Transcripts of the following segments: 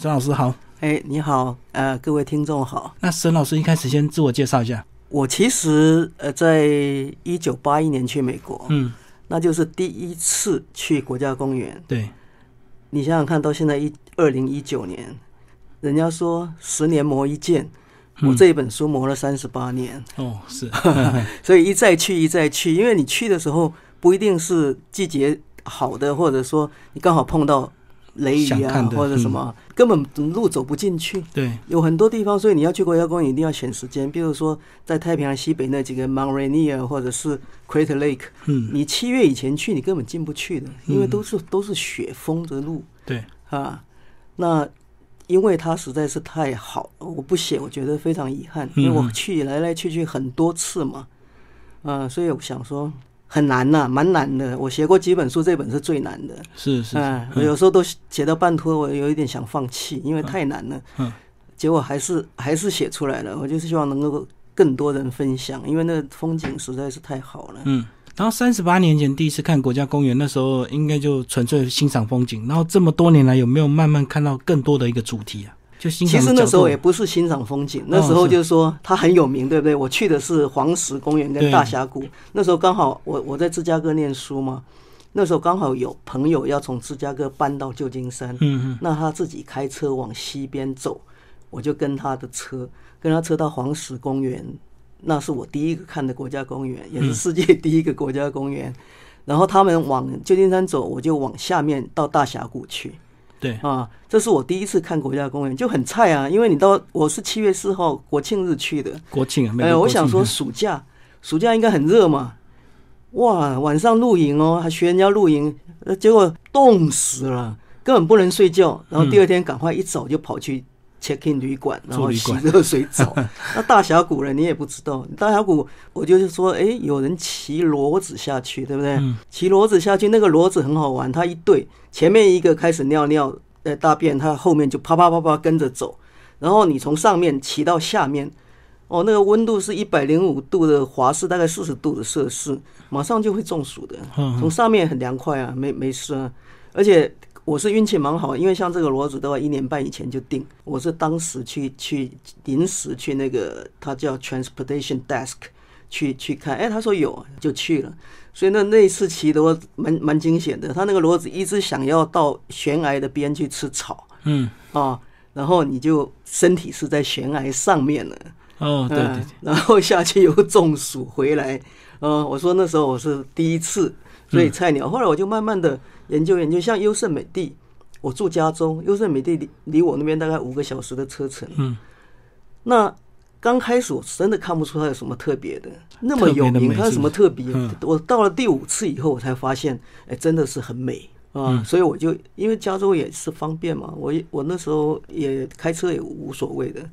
沈老师好。哎，你好，呃，各位听众好。那沈老师一开始先自我介绍一下。我其实呃，在一九八一年去美国，嗯，那就是第一次去国家公园。对，你想想看到现在一二零一九年，人家说十年磨一剑，我这一本书磨了三十八年。哦，是，所以一再去一再去，因为你去的时候不一定是季节好的，或者说你刚好碰到。雷雨啊，或者什么，根本路走不进去。对，有很多地方，所以你要去国家公园，一定要选时间。比如说，在太平洋西北那几个 Mount Rainier 或者是 Crater Lake，嗯，你七月以前去，你根本进不去的，因为都是都是雪封着路。对，啊，那因为它实在是太好，我不写，我觉得非常遗憾，因为我去来来去去很多次嘛，嗯，所以我想说。很难呐，蛮难的。我写过几本书，这本是最难的。是是，嗯，我有时候都写到半途，我有一点想放弃，因为太难了。嗯，结果还是还是写出来了。我就是希望能够更多人分享，因为那风景实在是太好了。嗯，然后三十八年前第一次看国家公园，那时候应该就纯粹欣赏风景。然后这么多年来，有没有慢慢看到更多的一个主题啊？就其实那时候也不是欣赏风景，那时候就是说它很有名，对不对？我去的是黄石公园跟大峡谷，那时候刚好我我在芝加哥念书嘛，那时候刚好有朋友要从芝加哥搬到旧金山，嗯嗯，那他自己开车往西边走，我就跟他的车，跟他车到黄石公园，那是我第一个看的国家公园，也是世界第一个国家公园。然后他们往旧金山走，我就往下面到大峡谷去。对啊，这是我第一次看国家公园，就很菜啊。因为你到我是七月四号国庆日去的，国庆啊，哎，我想说暑假，暑假应该很热嘛。哇，晚上露营哦，还学人家露营，结果冻死了，根本不能睡觉。然后第二天赶快一早就跑去 check in 旅馆，然后洗热水澡。那大峡谷呢你也不知道，大峡谷我就是说，哎，有人骑骡子下去，对不对？骑骡子下去，那个骡子很好玩，它一对。前面一个开始尿尿，呃，大便，它后面就啪啪啪啪跟着走，然后你从上面骑到下面，哦，那个温度是一百零五度的华氏，大概四十度的摄氏，马上就会中暑的。从上面很凉快啊，没没事啊。而且我是运气蛮好，因为像这个骡子的话，一年半以前就定，我是当时去去临时去那个，它叫 transportation desk 去去看，哎，他说有，就去了。所以那那一次骑的话蛮蛮惊险的，他那个骡子一直想要到悬崖的边去吃草，嗯。啊，然后你就身体是在悬崖上面了，哦对对，然后下去又中暑回来，嗯，我说那时候我是第一次，所以菜鸟，后来我就慢慢的研究研究，像优胜美地，我住加州，优胜美地离离我那边大概五个小时的车程，嗯，那。刚开始我真的看不出它有什么特别的，那么有名，它有什么特别？我到了第五次以后，我才发现，哎，真的是很美啊！所以我就因为加州也是方便嘛，我我那时候也开车也无所谓的，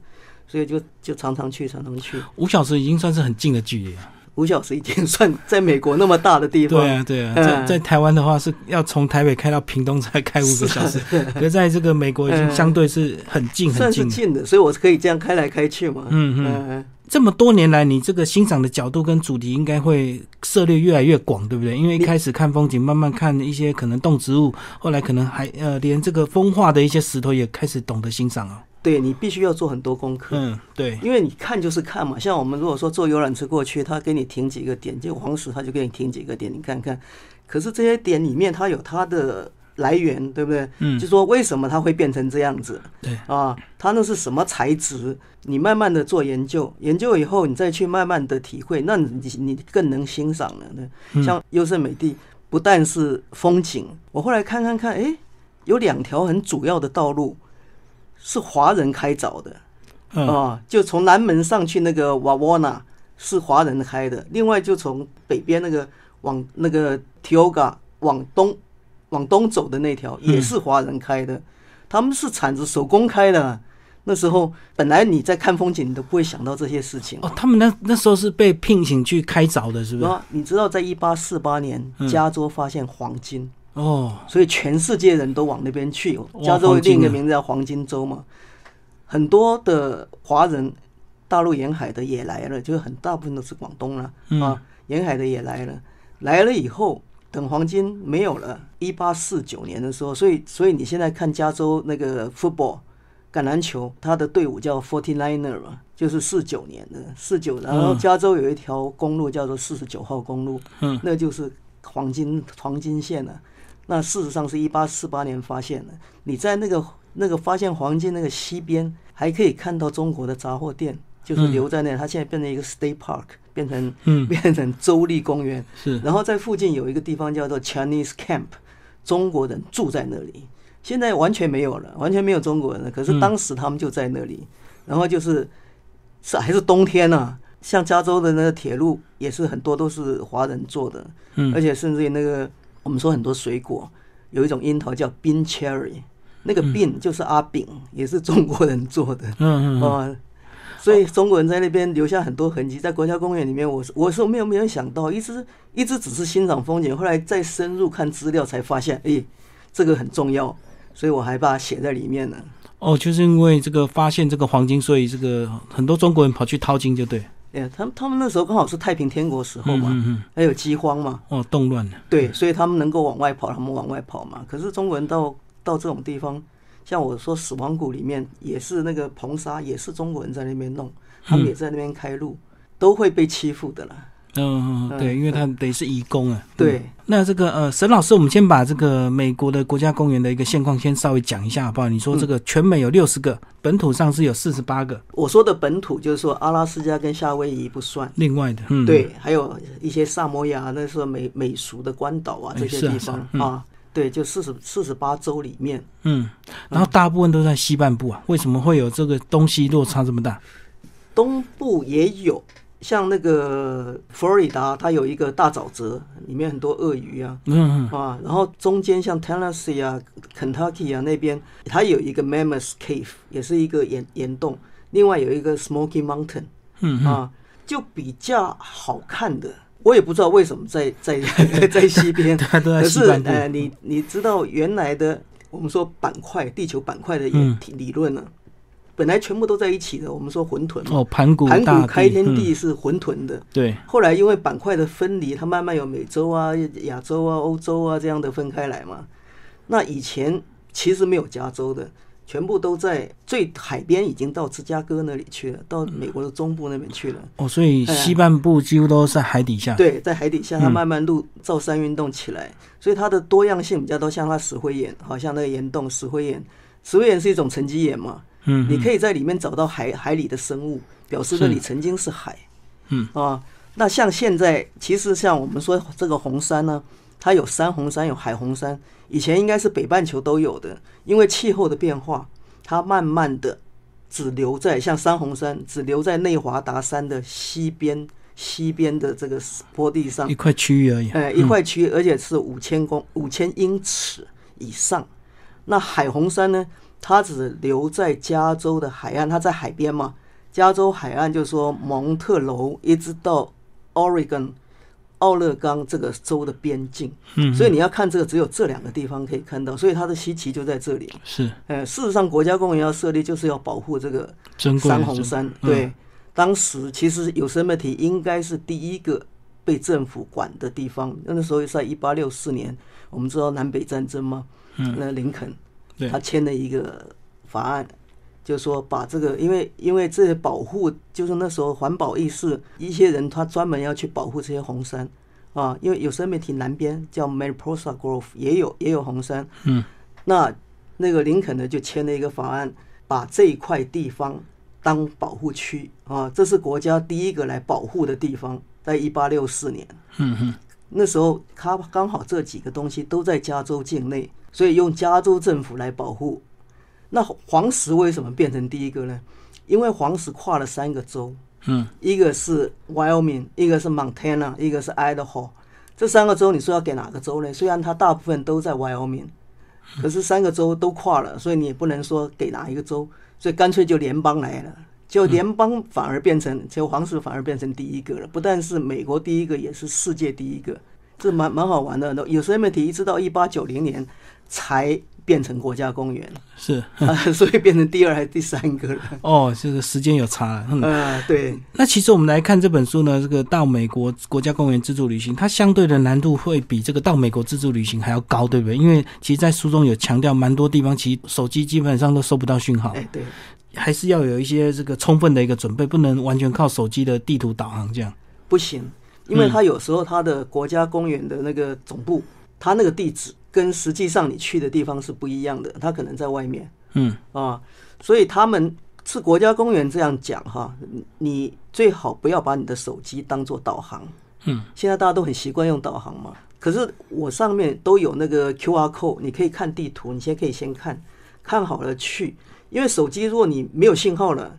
所以就就常常去，常常去。五小时已经算是很近的距离了。五小时已经算在美国那么大的地方，对啊，对啊，在在台湾的话是要从台北开到屏东才开五个小时，可在这个美国已经相对是很近很近，近的，所以我是可以这样开来开去嘛。嗯嗯，这么多年来，你这个欣赏的角度跟主题应该会涉猎越来越广，对不对？因为一开始看风景，慢慢看一些可能动植物，后来可能还呃连这个风化的一些石头也开始懂得欣赏啊。对你必须要做很多功课，嗯，对，因为你看就是看嘛。像我们如果说坐游览车过去，他给你停几个点，就黄石他就给你停几个点，你看看。可是这些点里面它有它的来源，对不对？嗯，就说为什么它会变成这样子？对啊，它那是什么材质？你慢慢的做研究，研究以后你再去慢慢的体会，那你你更能欣赏了。对，像优胜美地不但是风景，我后来看看看，哎，有两条很主要的道路。是华人开凿的，啊，就从南门上去那个瓦沃纳是华人开的，另外就从北边那个往那个 Tioga 往东往东走的那条也是华人开的，他们是铲子手工开的。那时候本来你在看风景，你都不会想到这些事情。哦，他们那那时候是被聘请去开凿的，是不是？啊你知道，在一八四八年，加州发现黄金。哦，所以全世界人都往那边去。加州另一个名字叫黄金州嘛，很多的华人，大陆沿海的也来了，就是很大部分都是广东了啊，沿海的也来了。来了以后，等黄金没有了，一八四九年的时候，所以所以你现在看加州那个 football 橄榄球，他的队伍叫 Forty Niner 嘛，就是四九年的四九，然后加州有一条公路叫做四十九号公路，嗯，那就是黄金黄金线了。那事实上是一八四八年发现的。你在那个那个发现黄金那个西边，还可以看到中国的杂货店，就是留在那。它现在变成一个 State Park，变成嗯 变成州立公园。是然后在附近有一个地方叫做 Chinese Camp，中国人住在那里。现在完全没有了，完全没有中国人了。可是当时他们就在那里，然后就是是还是冬天呢、像加州的那个铁路也是很多都是华人做的，嗯而且甚至于那个我们说很多水果，有一种樱桃叫冰 cherry，那个冰就是阿炳，也是中国人做的。嗯嗯嗯啊，所以中国人在那边留下很多痕迹，在国家公园里面，我是我是没有没有想到，一直一直只是欣赏风景，后来再深入看资料才发现，诶，这个很重要，所以我还把它写在里面呢。哦，就是因为这个发现这个黄金，所以这个很多中国人跑去淘金，就对。哎，他们他们那时候刚好是太平天国时候嘛，嗯嗯还有饥荒嘛，哦，动乱了。对，所以他们能够往外跑，他们往外跑嘛。可是中国人到到这种地方，像我说死亡谷里面也是那个硼砂，也是中国人在那边弄，他们也在那边开路，都会被欺负的啦。嗯对，因为他等于是移工啊。对。嗯。那这个呃，沈老师，我们先把这个美国的国家公园的一个现况先稍微讲一下好不好？你说这个全美有六十个，本土上是有四十八个，我说的本土就是说阿拉斯加跟夏威夷不算，另外的，嗯，对，还有一些萨摩亚，那是美美属的关岛啊哎这些地方啊，对，就四十四十八州里面，嗯，然后大部分都在西半部啊，为什么会有这个东西落差这么大？东部也有，像那个佛罗里达，它有一个大沼泽，里面很多鳄鱼啊。嗯嗯啊，然后中间像 Tennessee 啊、Kentucky 啊那边，它有一个 Mammoth Cave，也是一个岩岩洞，另外有一个 Smoky Mountain 嗯嗯，啊，就比较好看的。我也不知道为什么在在 在西边，可是呃，你你知道原来的我们说板块地球板块的理论呢、本来全部都在一起的。我们说混沌嘛，哦，盘古盘古开天嗯。地是混沌的，对，后来因为板块的分离，它慢慢有美洲啊、亚洲啊、欧洲啊这样的分开来嘛。那以前其实没有加州的，全部都在最海边，已经到芝加哥那里去了，到美国的中部那边去了。哦，所以西半部几乎都在海底下，对，在海底下，它慢慢陆造山运动起来，所以它的多样性比较多，像它石灰岩，好像那个岩洞石灰岩，石灰岩是一种沉积岩嘛，嗯，你可以在里面找到海海里的生物，表示那里曾经是海。嗯啊，那像现在，其实像我们说这个红山呢，它有山红山，有海红山，以前应该是北半球都有的，因为气候的变化，它慢慢的只留在像山红山，只留在内华达山的西边。西边的这个坡地上一，块区域而已，呃，一块区域，而且是五千公五千英尺以上。那海红山呢？它只留在加州的海岸，它在海边嘛。加州海岸就是说蒙特楼一直到 Oregon 奥勒冈这个州的边境，嗯，所以你要看这个，只有这两个地方可以看到，所以它的稀奇就在这里。是呃，事实上，国家公园要设立就是要保护这个山红山，嗯对，当时其实有生 t 体应该是第一个被政府管的地方。那时候是在一八六四年，我们知道南北战争吗，嗯，那林肯对他签了一个法案，就是说把这个，因为因为这些保护，就是那时候环保意识，一些人他专门要去保护这些红杉啊，因为有生媒体南边叫 Mariposa Grove 也有也有红杉，嗯，那那个林肯呢就签了一个法案，把这一块地方当保护区啊，这是国家第一个来保护的地方，在一八六四年。嗯哼。那时候他刚好这几个东西都在加州境内，所以用加州政府来保护。那黄石为什么变成第一个呢？因为黄石跨了三个州，嗯，一个是 Wyoming，一个是 Montana，一个是 Idaho。这三个州你说要给哪个州呢？虽然它大部分都在 Wyoming，可是三个州都跨了，所以你也不能说给哪一个州，所以干脆就联邦来了。就联邦反而变成，就黄石反而变成第一个了，不但是美国第一个，也是世界第一个，这蛮蛮好玩的。有些媒体一直到一八九零年才变成国家公园，是啊，所以变成第二还是第三个了。哦，这个时间有差了。嗯，呃，对，那其实我们来看这本书呢，这个到美国国家公园自助旅行，它相对的难度会比这个到美国自助旅行还要高，对不对？因为其实，在书中有强调，蛮多地方其实手机基本上都收不到讯号，哎，对，还是要有一些这个充分的一个准备，不能完全靠手机的地图导航这样。不行，因为它有时候它的国家公园的那个总部，它那个地址跟实际上你去的地方是不一样的，它可能在外面嗯。啊，所以他们是国家公园这样讲哈，你最好不要把你的手机当做导航。嗯，现在大家都很习惯用导航嘛，可是我上面都有那个 QR code，你可以看地图，你先可以先看，看好了去，因为手机如果你没有信号了，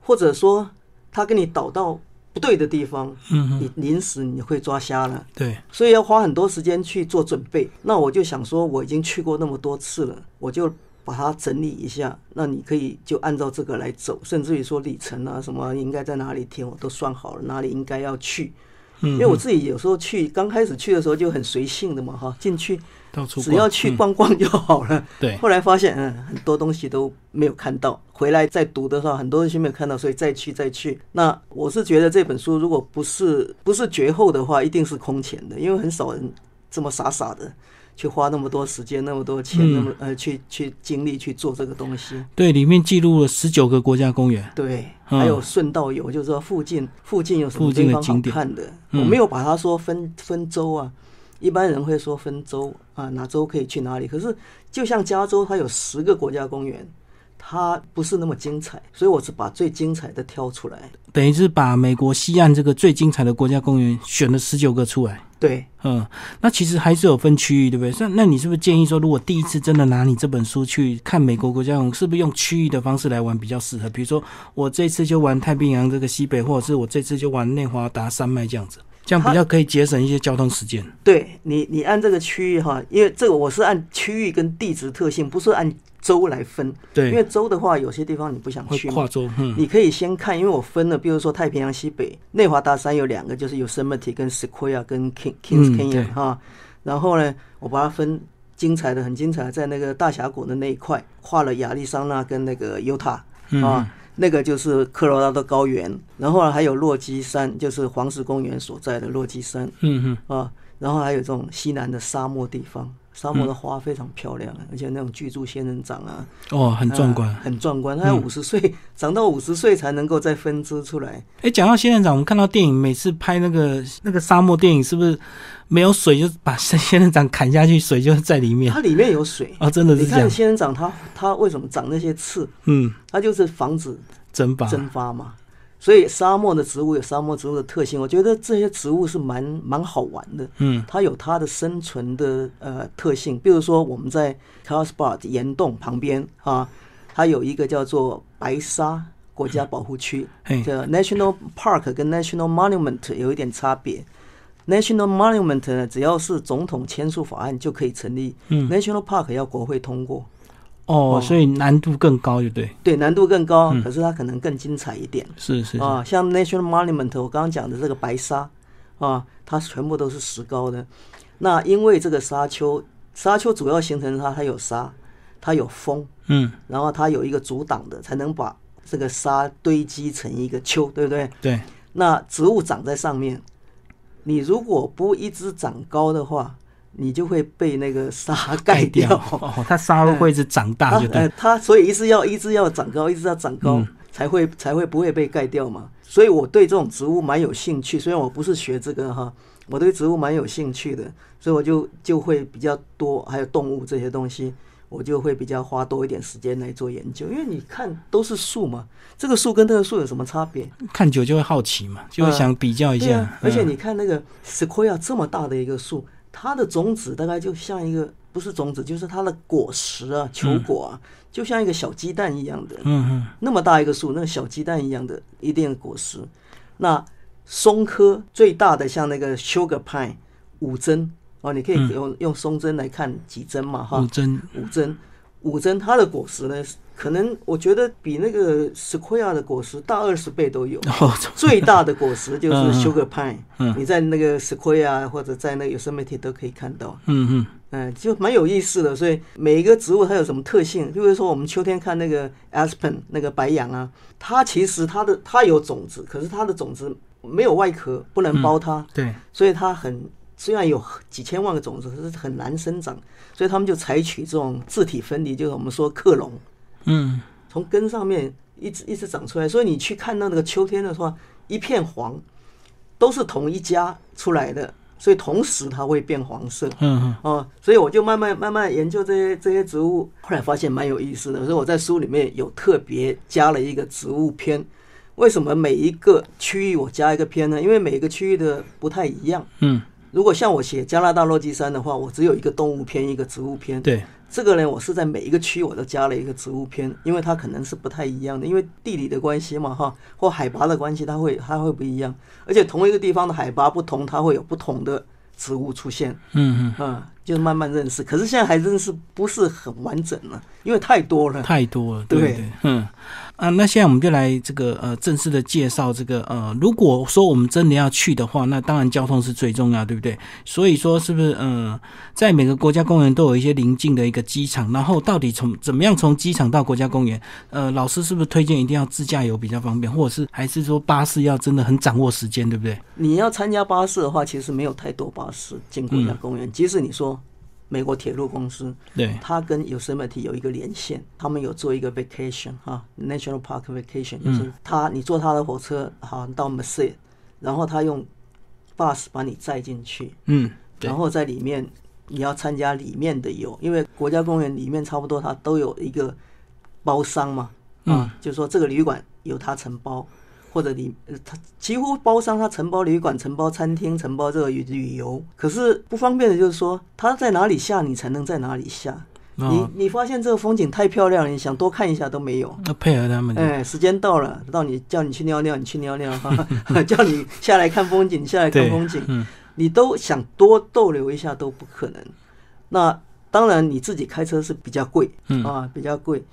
或者说他给你导到不对的地方，嗯你临时你会抓瞎了。对，所以要花很多时间去做准备。那我就想说，我已经去过那么多次了，我就把它整理一下。那你可以就按照这个来走，甚至于说里程啊什么应该在哪里停，我都算好了，哪里应该要去。嗯因为我自己有时候去，刚开始去的时候就很随性的嘛，哈，进去到处只要去嗯逛逛就好了。对，后来发现，嗯，很多东西都没有看到，回来再读的话，很多东西没有看到，所以再去再去。那我是觉得这本书如果不是不是绝后的话，一定是空前的，因为很少人这么傻傻的去花那么多时间、那么多钱、嗯那么呃去去精力去做这个东西。对，里面记录了十九个国家公园。对，嗯还有顺道游，就是说附近附近有什么地方好看的，嗯我没有把它说分分州啊。一般人会说分州啊，哪州可以去哪里？可是就像加州，它有十个国家公园，它不是那么精彩，所以我是把最精彩的挑出来。等于是把美国西岸这个最精彩的国家公园选了十九个出来。对，嗯，那其实还是有分区域，对不对？那那你是不是建议说，如果第一次真的拿你这本书去看美国国家公园，是不是用区域的方式来玩比较适合？比如说，我这次就玩太平洋这个西北，或者是我这次就玩内华达山脉这样子，这样比较可以节省一些交通时间。对你，你按这个区域哈，因为这个我是按区域跟地质特性，不是按州来分。对。因为，州的话，有些地方你不想去嘛，跨州，嗯，你可以先看，因为我分了，比如说太平洋西北内华达山有两个，就是 Yosemite 跟 Sequoia 跟 King Kings Canyon 哈、然后呢，我把它分精彩的很精彩，在那个大峡谷的那一块画了亚利桑那跟那个犹他嗯。啊，那个就是科罗拉多高原，然后呢还有落基山，就是黄石公园所在的落基山嗯啊，然后还有这种西南的沙漠地方。沙漠的花非常漂亮，而且那种巨柱仙人掌啊，哦，很壮观啊。很壮观。它要嗯五十岁，长到五十岁才能够再分支出来。哎，讲到仙人掌，我们看到电影，每次拍那个那个沙漠电影，是不是没有水就把仙人掌砍下去，水就在里面？它里面有水，啊，真的你是这样看。仙人掌它它为什么长那些刺？嗯，它就是防止蒸发。蒸发嘛。所以沙漠的植物有沙漠植物的特性，我觉得这些植物是蛮蛮好玩的。嗯它有它的生存的呃特性，比如说我们在 Carlsbad 岩洞旁边啊，它有一个叫做白沙国家保护区，嘿，这 National Park 跟 National Monument 有一点差别。National Monument 呢，只要是总统签署法案就可以成立。嗯 National Park 要国会通过，哦，所以难度更高，就对，对，难度更高，嗯可是它可能更精彩一点是是是，啊。像 National Monument，我刚刚讲的这个白沙啊，它全部都是石膏的。那因为这个沙丘，沙丘主要形成它它有沙，它有风，嗯，然后它有一个阻挡的，才能把这个沙堆积成一个丘，对不对？对，那植物长在上面，你如果不一直长高的话，你就会被那个沙 盖掉。哦，它沙会一直长大，它就对呃，，它所以一直要一直要长高，一直要长高，嗯才会才会不会被盖掉嘛。所以我对这种植物蛮有兴趣，虽然我不是学这个哈，我对植物蛮有兴趣的，所以我就就会比较多，还有动物这些东西。我就会比较花多一点时间来做研究，因为你看都是树嘛，这个树跟这个树有什么差别？看久就会好奇嘛，就会想比较一下而且嗯你看那个 sequoia 这么大的一个树，它的种子大概就像一个不是种子，就是它的果实啊，球果啊，就像一个小鸡蛋一样的，嗯嗯。那么大一个树，那个小鸡蛋一样的一定的果实。那松科最大的像那个 sugar pine 五针哦，你可以嗯。用、用松针来看几针嘛哈，五针，五针，五针它的果实呢，可能我觉得比那个 sequoia 的果实大二十倍都有。哦，最大的果实就是 sugar pine，、嗯你在那个 sequoia 或者在那个 Yosemite 都可以看到。嗯嗯，嗯，就蛮有意思的。所以每一个植物它有什么特性？比如说我们秋天看那个 aspen 那个白杨啊，它其实它的它有种子，可是它的种子没有外壳，不能包它，对，所以它很虽然有几千万个种子，可是很难生长。所以他们就采取这种自体分离，就是我们说克隆，嗯，从根上面一直一直长出来。所以你去看到那个秋天的话，一片黄，都是同一家出来的，所以同时它会变黄色。嗯嗯，哦，所以我就慢慢慢慢研究这些这些植物，后来发现蛮有意思的。所以我在书里面有特别加了一个植物篇。为什么每一个区域我加一个篇呢？因为每个区域的不太一样。嗯，如果像我写加拿大落基山的话，我只有一个动物篇，一个植物篇。对，这个呢，我是在每一个区我都加了一个植物篇，因为它可能是不太一样的，因为地理的关系嘛，哈，或海拔的关系，它会它会不一样，而且同一个地方的海拔不同，它会有不同的植物出现，嗯嗯啊，就是慢慢认识。可是现在还认识不是很完整了，因为太多了嗯，。太多了，对对对，嗯啊，那现在我们就来这个呃正式的介绍这个呃，如果说我们真的要去的话，那当然交通是最重要，对不对？所以说是不是呃，在每个国家公园都有一些临近的一个机场，然后到底从怎么样从机场到国家公园？呃，老师是不是推荐一定要自驾游比较方便，或者是还是说巴士要真的很掌握时间，对不对？你要参加巴士的话，其实没有太多巴士进国家公园。即使你说美国铁路公司，对，它跟 Yosemite 有一个连线，他们有做一个 vacation 哈，national park vacation，就是他你坐他的火车好到 Merced，然后他用 bus 把你载进去，嗯，然后在里面你要参加里面的游，因为国家公园里面差不多它都有一个包商嘛，啊，就是说这个旅馆由他承包，或者你呃他几乎包商他承包旅馆、承包餐厅、承包这个旅旅游，可是不方便的就是说他在哪里下你才能在哪里下。哦，你你发现这个风景太漂亮了，你想多看一下都没有。那配合他们的，哎，时间到了，到你叫你去尿尿，你去尿尿哈，叫你下来看风景，下来看风景，嗯你都想多逗留一下都不可能。那当然你自己开车是比较贵，嗯啊，比较贵。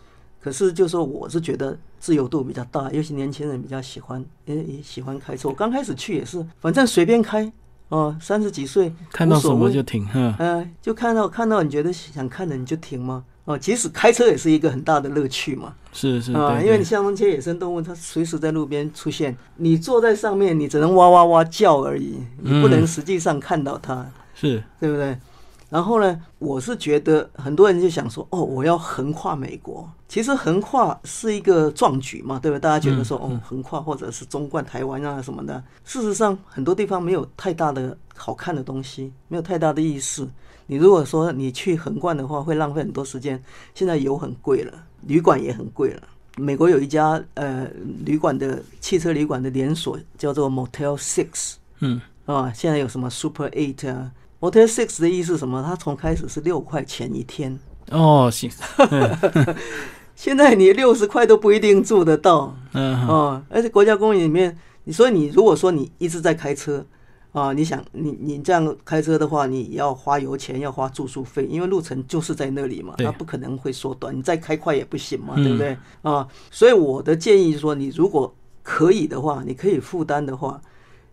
可是就说我是觉得自由度比较大，尤其年轻人比较喜欢，也也喜欢开车。我刚开始去也是，反正随便开，哦，三十几岁看到什么就停，嗯，呃，就看到看到你觉得想看的你就停吗？哦，即使开车也是一个很大的乐趣嘛。是是，啊，对因为你像那些野生动物，它随时在路边出现，你坐在上面，你只能哇哇哇叫而已，你不能嗯实际上看到它，是，对不对？然后呢，我是觉得很多人就想说，哦，我要横跨美国。其实横跨是一个壮举嘛，对吧？大家觉得说，哦，横跨或者是中贯台湾啊什么的。事实上，很多地方没有太大的好看的东西，没有太大的意思。你如果说你去横贯的话，会浪费很多时间。现在油很贵了，旅馆也很贵了。美国有一家呃旅馆的汽车旅馆的连锁叫做 Motel Six 嗯，啊，现在有什么 Super Eight 啊？Motel Six 的意思是什么？它从开始是六块钱一天，哦，行，现在你六十块都不一定住得到嗯，好哦。而且国家公园里面，你所以你如果说你一直在开车啊，你想你你这样开车的话，你要花油钱，要花住宿费，因为路程就是在那里嘛，对它不可能会缩短，你再开快也不行嘛，嗯对不对啊？所以我的建议说，你如果可以的话，你可以负担的话，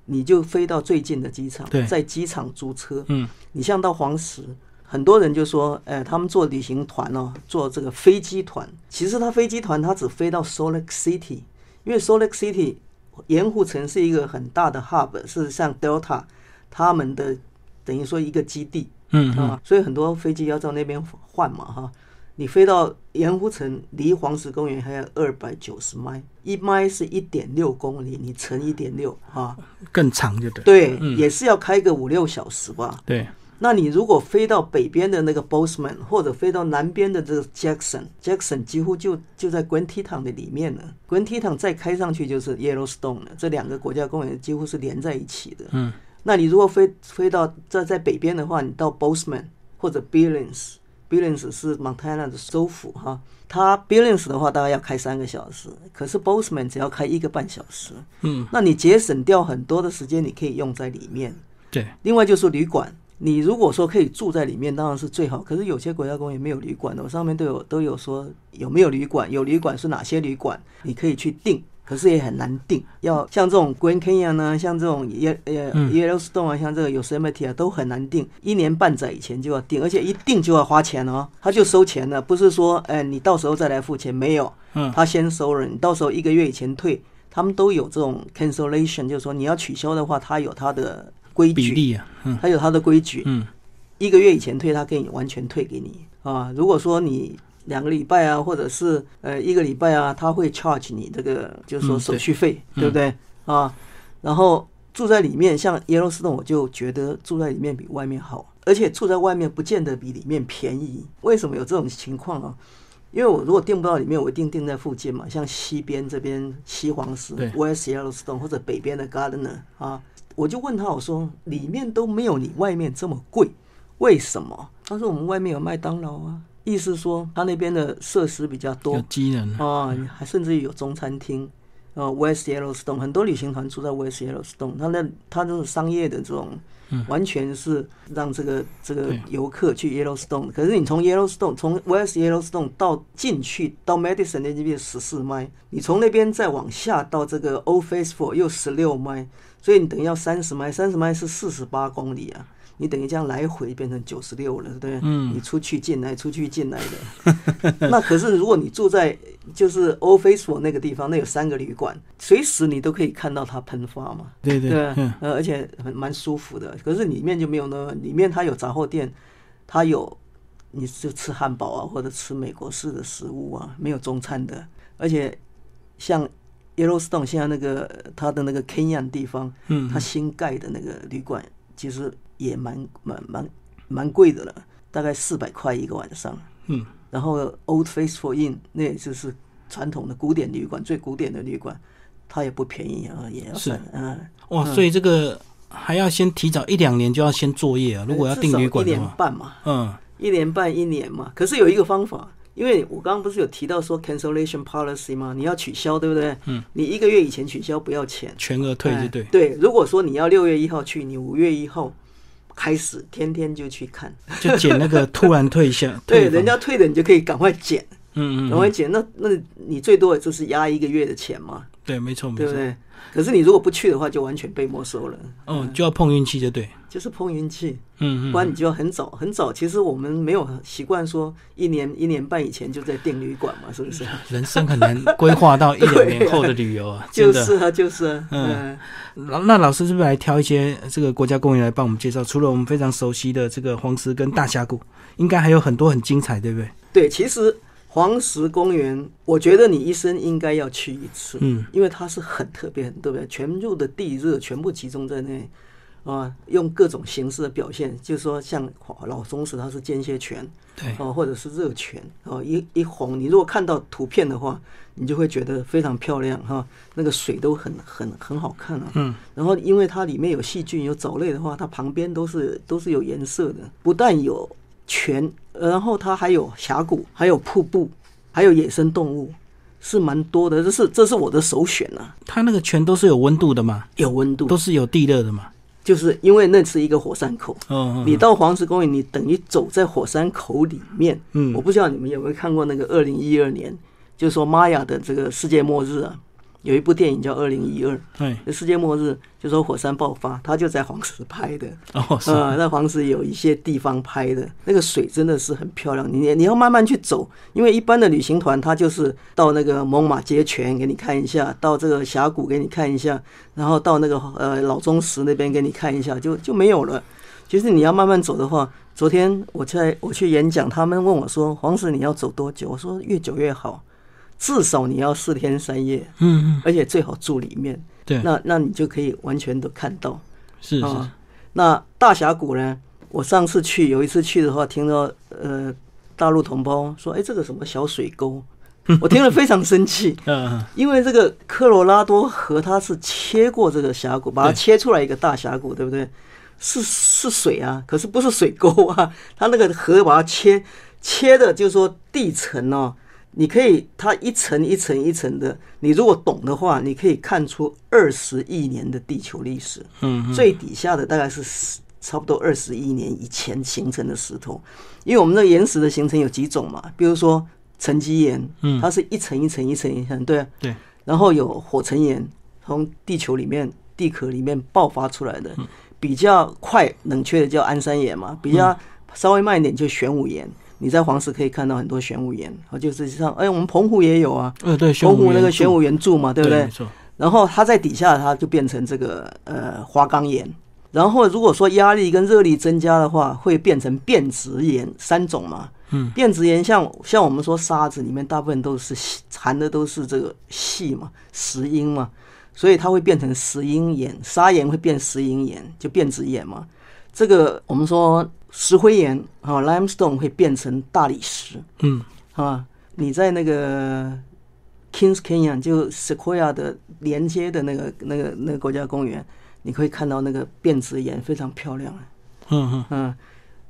你就飞到最近的机场，在机场租车。嗯，你像到黄石，很多人就说，呃，他们做旅行团哦，做这个飞机团，其实他飞机团他只飞到 Salt Lake City，因为 Salt Lake City 盐湖城是一个很大的 hub，是像 Delta 他们的等于说一个基地嗯嗯，啊，所以很多飞机要到那边换嘛哈。你飞到盐湖城，离黄石公园还有二百九十迈，一迈是一点六公里，你乘一点六啊，更长就对，对，嗯也是要开个五六小时吧。对，那你如果飞到北边的那个 Bozeman，或者飞到南边的这个 Jackson，Jackson 几乎就就在 Grand Teton 的里面了。Grand Teton 再开上去就是 Yellowstone 了，这两个国家公园几乎是连在一起的。嗯，那你如果飞飞到在在北边的话，你到 Bozeman 或者 Billings，Billings 是 Montana 的州府哈。它 Billings 的话大概要开三个小时，可是 Bozeman 只要开一个半小时。嗯，那你节省掉很多的时间，你可以用在里面。对，另外就是旅馆，你如果说可以住在里面，当然是最好。可是有些国家公园没有旅馆的，我上面都有都有说有没有旅馆，有旅馆是哪些旅馆，你可以去订。可是也很难定。要像这种 Grand Canyon 呢，像这种耶呃嗯 Yellowstone 啊，像这个 Yosemite 啊，都很难定，一年半载以前就要定，而且一定就要花钱哦，他就收钱了，不是说哎你到时候再来付钱，没有，嗯他先收了，你到时候一个月以前退，他们都有这种 cancellation，就是说你要取消的话，他有他的规矩，比例啊，嗯他有他的规矩，嗯一个月以前退，他可以完全退给你啊。如果说你两个礼拜啊，或者是呃一个礼拜啊，他会 charge 你这个就是说嗯手续费，对对不对啊？然后住在里面，像 Yellowstone，我就觉得住在里面比外面好，而且住在外面不见得比里面便宜。为什么有这种情况啊？因为我如果订不到里面，我一定订在附近嘛，像西边这边西黄石对 West Yellowstone 或者北边的 Gardner 啊，我就问他，我说里面都没有你外面这么贵，为什么？他说我们外面有麦当劳啊，意思说他那边的设施比较有多机能，啊，还甚至于有中餐厅。呃，West Yellowstone 很多旅行团住在 West Yellowstone，他那他这种商业的这种，完全是让这个这个游客去 Yellowstone。可是你从 Yellowstone 从 West Yellowstone 到进去到 Madison 那边十四迈，你从那边再往下到这个 Old Faithful 又十六迈，所以你等于要三十迈，三十迈是四十八公里啊。你等于这样来回变成九十六了，对不对？嗯你出去进来，出去进来的。那可是如果你住在就是 Old Faithful 那个地方，那有三个旅馆，随时你都可以看到它喷发嘛。对对对呃，而且很蛮舒服的。可是里面就没有那么，里面它有杂货店，它有你就吃汉堡啊，或者吃美国式的食物啊，没有中餐的。而且像 Yellowstone 现在那个它的那个 Canyon 地方，嗯它新盖的那个旅馆，其实也蛮蛮蛮蛮贵的了，大概四百块一个晚上。嗯，然后 Old Faithful Inn 那也就是传统的古典旅馆，最古典的旅馆，它也不便宜啊，也要是嗯。哇，所以这个还要先提早一两年就要先作业啊，如果要订旅馆至少一年，半嘛，嗯一年半一年嘛。可是有一个方法，因为我刚刚不是有提到说 cancellation policy 吗？你要取消，对不对？嗯。你一个月以前取消不要钱，全额退就对哎，对，如果说你要六月一号去，你五月一号开始天天就去看，就捡那个突然退下，对，人家退的你就可以赶快捡，嗯嗯赶快捡。那那你最多也就是压一个月的钱嘛，对，没错没错，对不对？可是你如果不去的话，就完全被没收了，哦，就要碰运气就对，就是碰运气。嗯嗯不然你就要很早很早。其实我们没有习惯说一年一年半以前就在订旅馆嘛，是不是？人生很难规划到一两年后的旅游啊。就是啊，就是啊，嗯嗯，那老师是不是来挑一些这个国家公园来帮我们介绍？除了我们非常熟悉的这个黄石跟大峡谷，应该还有很多很精彩，对不对？对，其实黄石公园，我觉得你一生应该要去一次，嗯，因为它是很特别、很特别，全部的地热全部集中在那里。啊，用各种形式的表现，就是说，像老松石它是间歇泉，对，哦，或者是热泉，哦，一一红，你如果看到图片的话，你就会觉得非常漂亮哈、那个水都很很很好看啊。嗯，然后因为它里面有细菌、有藻类的话，它旁边都是都是有颜色的，不但有泉，然后它还有峡谷，还有瀑布，还有野生动物，是蛮多的。这是这是我的首选啊，它那个泉都是有温度的嘛，有温度，都是有地热的嘛。就是因为那是一个火山口。哦，你到黄石公园，你等于走在火山口里面。嗯我不知道你们有没有看过那个二零一二年，就是说玛雅的这个世界末日啊，有一部电影叫《二零一二》，对，世界末日就说火山爆发，它就在黄石拍的。哦，是，呃，在黄石有一些地方拍的，那个水真的是很漂亮。你你要慢慢去走，因为一般的旅行团，他就是到那个猛犸街泉给你看一下，到这个峡谷给你看一下，然后到那个呃老钟石那边给你看一下，就就没有了。其实你要慢慢走的话，昨天我在我去演讲，他们问我说：“黄石你要走多久？”我说：“越久越好，至少你要四天三夜，嗯嗯，而且最好住里面。对，那那你就可以完全都看到。”是是，啊，那大峡谷呢？我上次去有一次去的话，听到呃大陆同胞说，哎，这个什么小水沟，我听了非常生气，嗯嗯，因为这个科罗拉多河它是切过这个峡谷，把它切出来一个大峡谷，对不对？是是水啊，可是不是水沟啊，它那个河把它切切的，就是说地层哦，你可以它一层一层一层的，你如果懂的话，你可以看出二十亿年的地球历史。嗯嗯，最底下的大概是十差不多二十亿年以前形成的石头，因为我们的岩石的形成有几种嘛，比如说沉积岩，嗯。它是一层一层一层一层，对啊，对，然后有火成岩从地球里面地壳里面爆发出来的，比较快冷却的叫安山岩嘛，比较稍微慢一点就玄武岩。你在黄石可以看到很多玄武岩，啊，就实际上哎，我们澎湖也有啊，呃，对，澎湖那个玄玄武岩柱嘛，对不对？没错。然后它在底下，它就变成这个呃花岗岩。然后如果说压力跟热力增加的话，会变成变质岩三种嘛。嗯，变质岩像像我们说沙子里面大部分都是含的都是这个细嘛，石英嘛，所以它会变成石英岩，砂岩会变石英岩，就变质岩嘛。这个我们说石灰岩啊，limestone 会变成大理石。嗯，啊，你在那个 Kings Canyon 就 Sequoia 的连接的那个那个那个国家公园，你可以看到那个变质岩非常漂亮。嗯嗯嗯，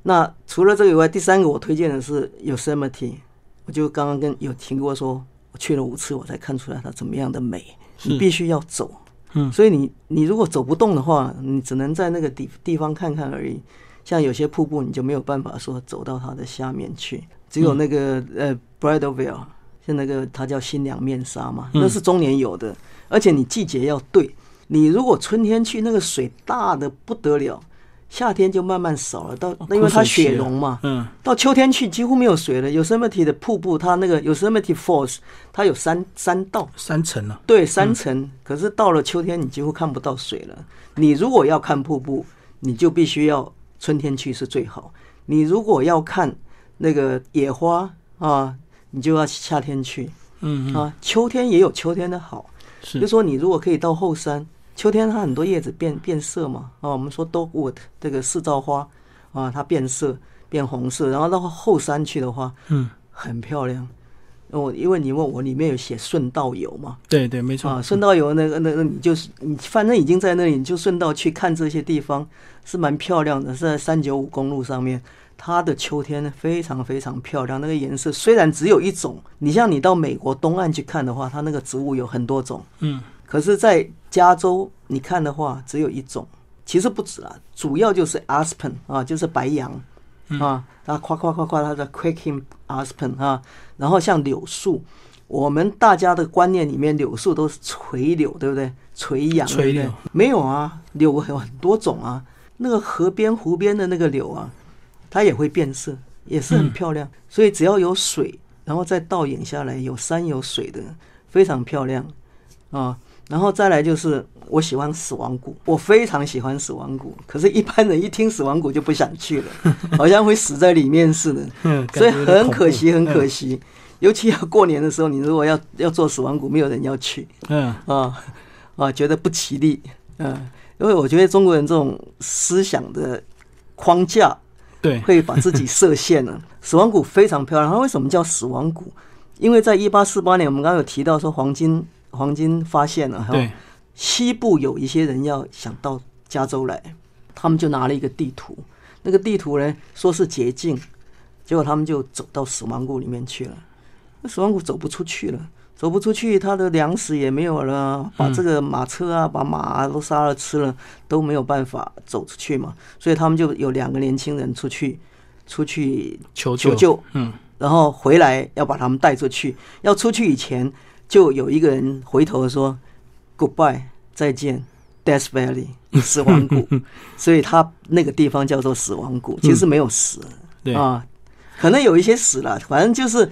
那除了这个以外，第三个我推荐的是 Yosemite。我就刚刚跟有听过说，我去了五次，我才看出来它怎么样的美。你必须要走，嗯，所以你你如果走不动的话，你只能在那个地地方看看而已。像有些瀑布，你就没有办法说走到它的下面去。只有那个呃 Bridalveil，像那个它叫新娘面纱嘛，那是中年有的，而且你季节要对。你如果春天去，那个水大的不得了。夏天就慢慢少了，到那因为它雪融嘛，嗯，到秋天去几乎没有水了。Yosemite 的瀑布，它那个 Yosemite Falls，它有三三道三层了，对，三层。可是到了秋天，你几乎看不到水了。你如果要看瀑布，你就必须要春天去是最好。你如果要看那个野花啊，你就要夏天去，嗯啊，秋天也有秋天的好。是，就说你如果可以到后山。秋天它很多叶子变变色嘛，啊，我们说 dogwood 这个四照花啊，它变色变红色，然后到后山去的话，嗯，很漂亮。我因为你问我里面有写顺道游嘛，对对，没错啊，顺道游那个那个你就是你反正已经在那里，你就顺道去看这些地方，是蛮漂亮的，是在三九五公路上面，它的秋天非常非常漂亮，那个颜色虽然只有一种，你像你到美国东岸去看的话，它那个植物有很多种，嗯。可是，在加州你看的话，只有一种，其实不止啊，主要就是 aspen 啊，就是白杨啊，它夸夸夸夸，它的 quaking aspen 啊，然后像柳树，我们大家的观念里面，柳树都是垂柳，对不对？垂杨，垂柳没有啊，柳有很多种啊，那个河边湖边的那个柳啊，它也会变色，也是很漂亮，所以只要有水，然后再倒影下来，有山有水的，非常漂亮啊。然后再来就是我喜欢死亡谷，我非常喜欢死亡谷。可是，一般人一听死亡谷就不想去了，好像会死在里面似的。所以很可惜，很可惜。尤其要过年的时候，你如果要要做死亡谷，没有人要去。嗯啊啊，觉得不吉利。嗯，因为我觉得中国人这种思想的框架，对，会把自己设限了。死亡谷非常漂亮，它为什么叫死亡谷？因为在一八四八年，我们刚刚有提到说黄金。黄金发现了，哈，西部有一些人要想到加州来，他们就拿了一个地图，那个地图呢说是捷径，结果他们就走到死亡谷里面去了。那死亡谷走不出去了，走不出去，他的粮食也没有了，把这个马车啊，把马都杀了吃了，都没有办法走出去嘛。所以他们就有两个年轻人出去，出去求救，嗯，然后回来要把他们带出去，要出去以前。就有一个人回头说：“Goodbye，再见，Death Valley，死亡谷。”所以他那个地方叫做死亡谷，其实没有死，对啊，可能有一些死了，反正就是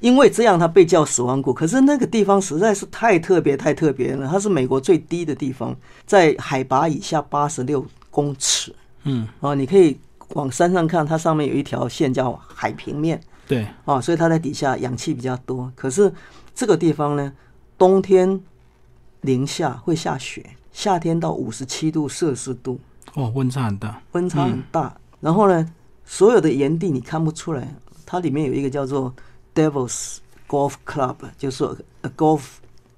因为这样，它被叫死亡谷。可是那个地方实在是太特别、太特别了，它是美国最低的地方，在海拔以下八十六公尺。嗯，啊，你可以往山上看，它上面有一条线叫海平面。对，啊，所以它在底下氧气比较多，可是。这个地方呢，冬天零下会下雪，夏天到五十七度摄氏度，哦，温差很大，温差很大。然后呢，所有的岩地你看不出来，它里面有一个叫做 Devil's Golf Club，就是说 Golf，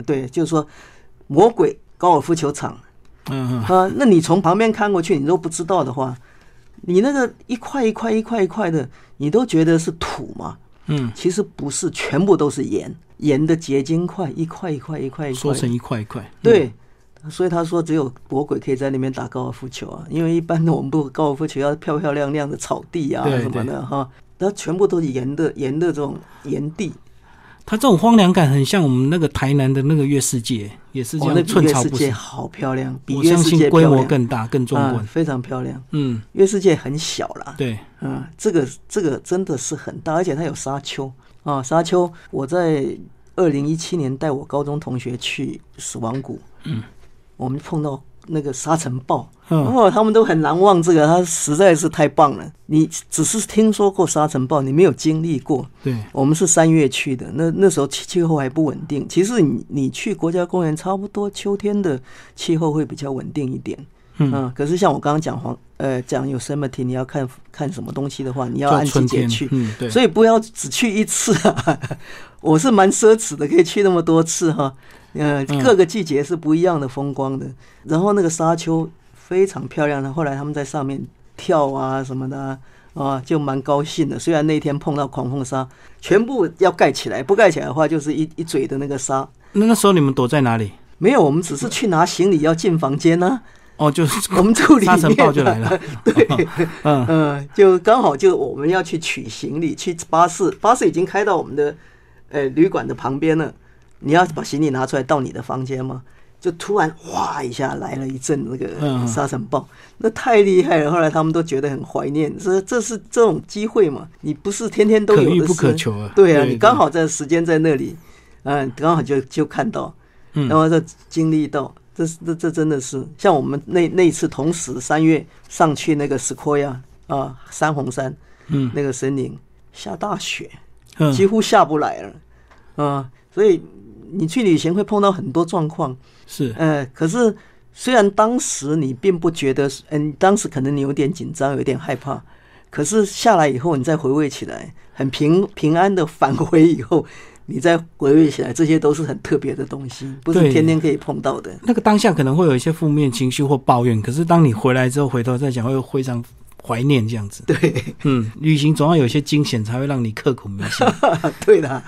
对，就是说魔鬼高尔夫球场。嗯啊，那你从旁边看过去，你都不知道的话，你那个一块一块一块一块的，你都觉得是土嘛？嗯，其实不是，全部都是盐。盐的结晶块，一块一块一块一块，缩成一块一块。对，所以他说只有魔鬼可以在那边打高尔夫球啊，因为一般的我们不高尔夫球要漂漂亮亮的草地啊什么的哈，它全部都是盐的盐的这种盐地。它这种荒凉感很像我们那个台南的那个月世界，也是这哦，那样寸月世界。好漂亮，比我相月世界信规模更大、更壮观。啊非常漂亮。嗯，月世界很小啦，对，嗯，这个这个真的是很大，而且它有沙丘啊，沙丘。我在二零一七年带我高中同学去死亡谷，嗯，我们碰到那个沙尘暴，嗯，哦，他们都很难忘这个，它实在是太棒了。你只是听说过沙尘暴，你没有经历过。对，我们是三月去的，那那时候气气候还不稳定。其实你你去国家公园，差不多秋天的气候会比较稳定一点。嗯可是像我刚刚讲黄呃讲 Yosemite，你要看看什么东西的话，你要按季节去。嗯，对，所以不要只去一次啊！我是蛮奢侈的，可以去那么多次哈。呃，嗯各个季节是不一样的风光的。然后那个沙丘非常漂亮的，后来他们在上面跳啊什么的啊，啊就蛮高兴的。虽然那天碰到狂风沙，全部要盖起来，不盖起来的话就是一一嘴的那个沙。那个时候你们躲在哪里？没有，我们只是去拿行李要进房间呢、哦，就是我们 住里面沙尘暴就来了。对，嗯，嗯，就刚好就我们要去取行李，去巴士，巴士已经开到我们的呃旅馆的旁边了。你要把行李拿出来到你的房间吗？就突然哗一下来了一阵那个嗯。沙尘暴，那太厉害了。后来他们都觉得很怀念，这这是这种机会嘛？你不是天天都有的事，可遇不可求啊。对啊，对你刚好在时间在那里，嗯，刚好就就看到，嗯。然后再经历到，这是这这真的是像我们那那一次同时三月上去那个 Sequoia 啊三红山，嗯。那个森林下大雪，嗯，几乎下不来了，啊，所以你去旅行会碰到很多状况，是，呃，可是虽然当时你并不觉得，嗯，当时可能你有点紧张，有点害怕，可是下来以后，你再回味起来，很平平安的返回以后，你再回味起来，这些都是很特别的东西，不是天天可以碰到的。那个当下可能会有一些负面情绪或抱怨，可是当你回来之后，回头再讲，会非常怀念这样子。对，嗯，旅行总要有一些惊险，才会让你刻骨铭心。对的，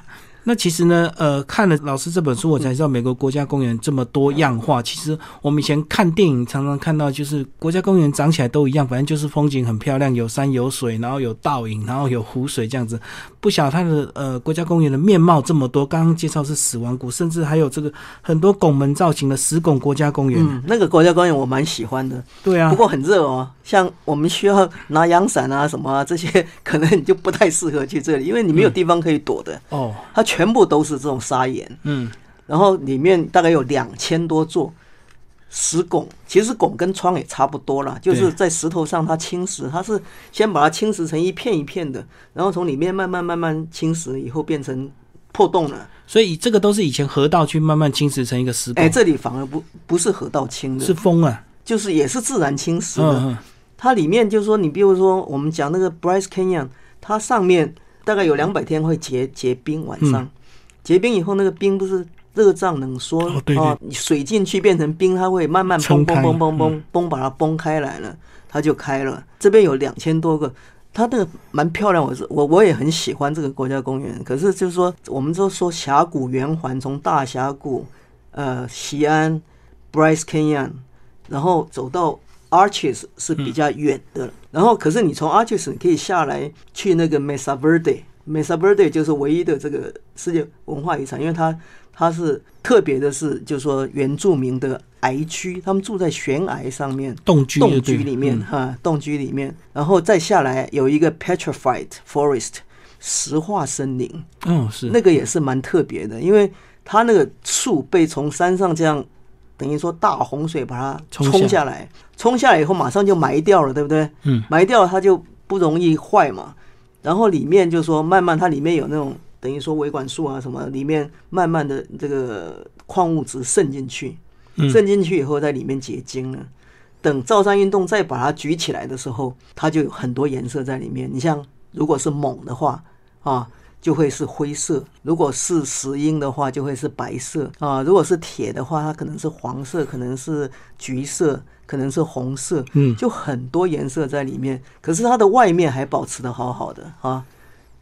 那其实呢，呃，看了老师这本书，我才知道美国国家公园这么多样化。其实我们以前看电影常常看到，就是国家公园长起来都一样，反正就是风景很漂亮，有山有水，然后有倒影，然后有湖水这样子。不晓得它的呃国家公园的面貌这么多，刚刚介绍是死亡谷，甚至还有这个很多拱门造型的石拱国家公园。嗯，那个国家公园我蛮喜欢的，对啊不，过很热哦。像我们需要拿阳伞啊什么啊，这些 可能你就不太适合去这里，因为你没有地方可以躲的，哦，它全部都是这种砂岩。嗯，然后里面大概有两千多座石拱，其实拱跟窗也差不多啦，就是在石头上它侵蚀，它是先把它侵蚀成一片一片的，然后从里面慢慢慢慢侵蚀，以后变成破洞了。所以这个都是以前河道去慢慢侵蚀成一个石拱，哎，这里反而不不是河道侵的，是风啊，就是也是自然侵蚀的。嗯嗯，它里面就是说，你比如说我们讲那个 Bryce Canyon，它上面大概有两百天会结结冰，晚上、结冰以后，那个冰不是热胀冷缩哦对对你水进去变成冰，它会慢慢崩崩崩崩崩崩把它崩开来了，它就开了。这边有两千多个。它那个蛮漂亮，我是我我也很喜欢这个国家公园。可是就是说，我们都说峡谷圆环，从大峡谷、呃西安、Bryce Canyon，然后走到 Arches 是比较远的，然后可是你从 Arches 你可以下来去那个 Mesa Verde，Mesa Verde 就是唯一的这个世界文化遗产，因为它它是特别的是，就是说原住民的崖区，他们住在悬崖上面。洞居洞居里面嗯。哈，洞居里面，然后再下来有一个 petrified forest 石化森林，嗯是。那个也是蛮特别的，因为它那个树被从山上这样，等于说大洪水把它冲下来，冲下来以后马上就埋掉了，对不对？嗯，埋掉了它就不容易坏嘛。然后里面就说慢慢它里面有那种等于说维管束啊什么，里面慢慢的这个矿物质渗进去，嗯渗进去以后在里面结晶了。等造山运动再把它举起来的时候，它就有很多颜色在里面。你像如果是锰的话啊，就会是灰色；如果是石英的话，就会是白色啊；如果是铁的话，它可能是黄色，可能是橘色，可能是红色，嗯就很多颜色在里面。可是它的外面还保持的好好的啊，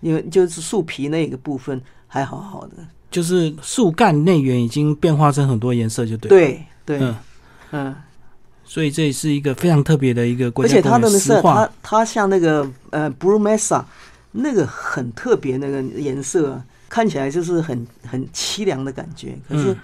因为就是树皮那个部分还好好的。就是树干内缘已经变化成很多颜色，就对。，对对，嗯，嗯。所以这也是一个非常特别的一个国而且它的是它它像那个呃 Blue Mesa 那个很特别那个颜色啊，看起来就是很很凄凉的感觉。可是，嗯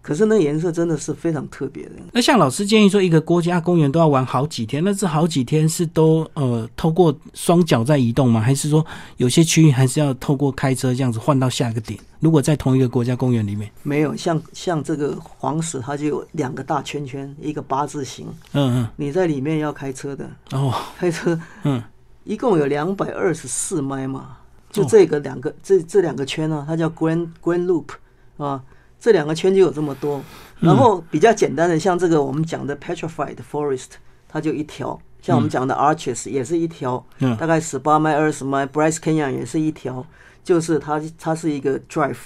可是那颜色真的是非常特别的。那像老师建议说，一个国家公园都要玩好几天，那这好几天是都呃透过双脚在移动吗？还是说有些区域还是要透过开车这样子换到下一个点？如果在同一个国家公园里面，没有像像这个黄石，它就有两个大圈圈，一个八字形，嗯嗯你在里面要开车的，嗯，哦，开车嗯一共有两百二十四迈嘛，就哦这个两个、这这两个圈呢、它叫 Grand Grand Loop 啊，这两个圈就有这么多。然后比较简单的，像这个我们讲的 Petrified Forest，它就一条；像我们讲的 Arches 也是一条，嗯大概十八迈、二十迈。Bryce Canyon 也是一条，就是它它是一个 drive，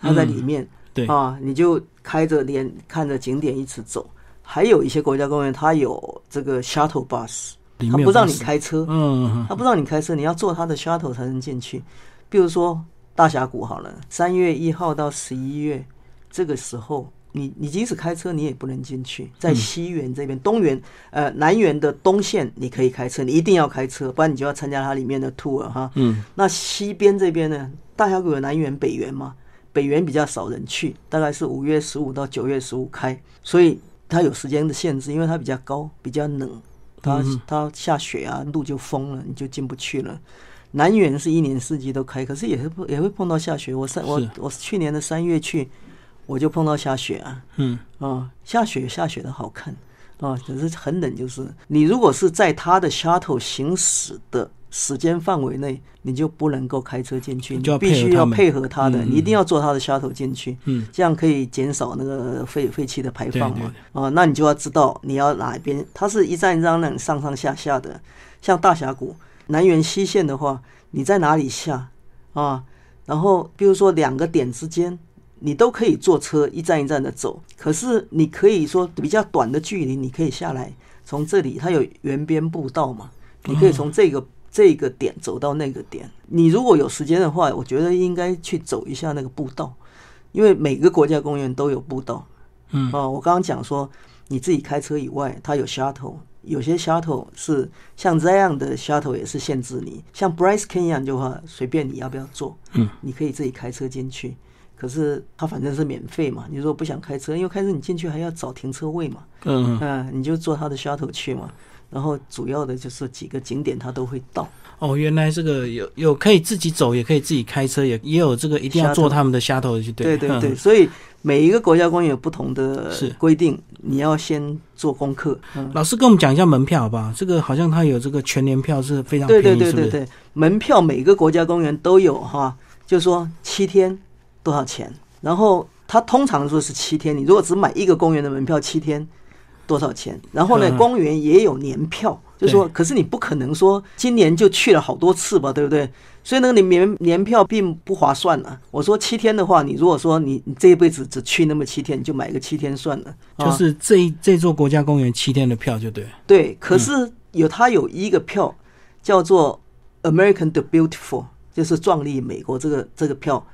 它在里面。对，啊，你就开着连看着景点一直走。还有一些国家公园，它有这个 shuttle bus，里面不让你，开车，嗯他不让你开车，你要坐他的 shuttle 才能进去。比如说大峡谷好了，三月一号到十一月这个时候，你你即使开车，你也不能进去。在西园这边，东园呃南园的东线你可以开车，你一定要开车，不然你就要参加它里面的 tour 哈。嗯那西边这边呢，大峡谷有南园、北园嘛，北园比较少人去，大概是五月十五到九月十五开，所以它有时间的限制，因为它比较高，比较冷，它它下雪啊，路就封了，你就进不去了。南园是一年四季都开，可是也会也会碰到下雪。我三我我去年的三月去，我就碰到下雪啊，嗯。啊、下雪下雪的好看啊，可是很冷。就是你如果是在它的 shuttle 行驶的时间范围内，你就不能够开车进去，你就必须要配合它的，嗯你一定要坐它的 shuttle 进去，嗯，这样可以减少那个废废气的排放对嘛。啊，那你就要知道你要哪一边，它是一站一站让你上上下下的。像大峡谷南园西线的话，你在哪里下啊？然后比如说两个点之间，你都可以坐车一站一站的走。可是你可以说比较短的距离，你可以下来，从这里它有原边步道嘛，你可以从这个。这个点走到那个点，你如果有时间的话，我觉得应该去走一下那个步道，因为每个国家公园都有步道。嗯哦，我刚刚讲说，你自己开车以外，它有 shuttle，有些 shuttle 是像这样的 shuttle 也是限制你，像 Bryce Canyon 的话，随便你要不要坐，嗯，你可以自己开车进去。可是它反正是免费嘛，你如果不想开车，因为开车你进去还要找停车位嘛，嗯嗯，嗯、你就坐它的 shuttle 去嘛。然后主要的就是几个景点它都会到，哦，原来这个有有可以自己走，也可以自己开车，也也有这个一定要坐他们的 shuttle 去对对对，嗯所以每一个国家公园有不同的规定，你要先做功课。嗯，老师跟我们讲一下门票好不好？这个好像它有这个全年票是非常对便宜，对对对门票每个国家公园都有哈，就说七天多少钱，然后它通常说是七天，你如果只买一个公园的门票，七天多少钱？然后呢，嗯公园也有年票，就说可是你不可能说今年就去了好多次吧，对不对？所以那个你年年票并不划算了。我说七天的话，你如果说你你这一辈子只去那么七天，你就买个七天算了。啊就是这一这座国家公园七天的票就对。对，可是有它有一个票叫做 American the Beautiful，就是壮丽美国这个这个票，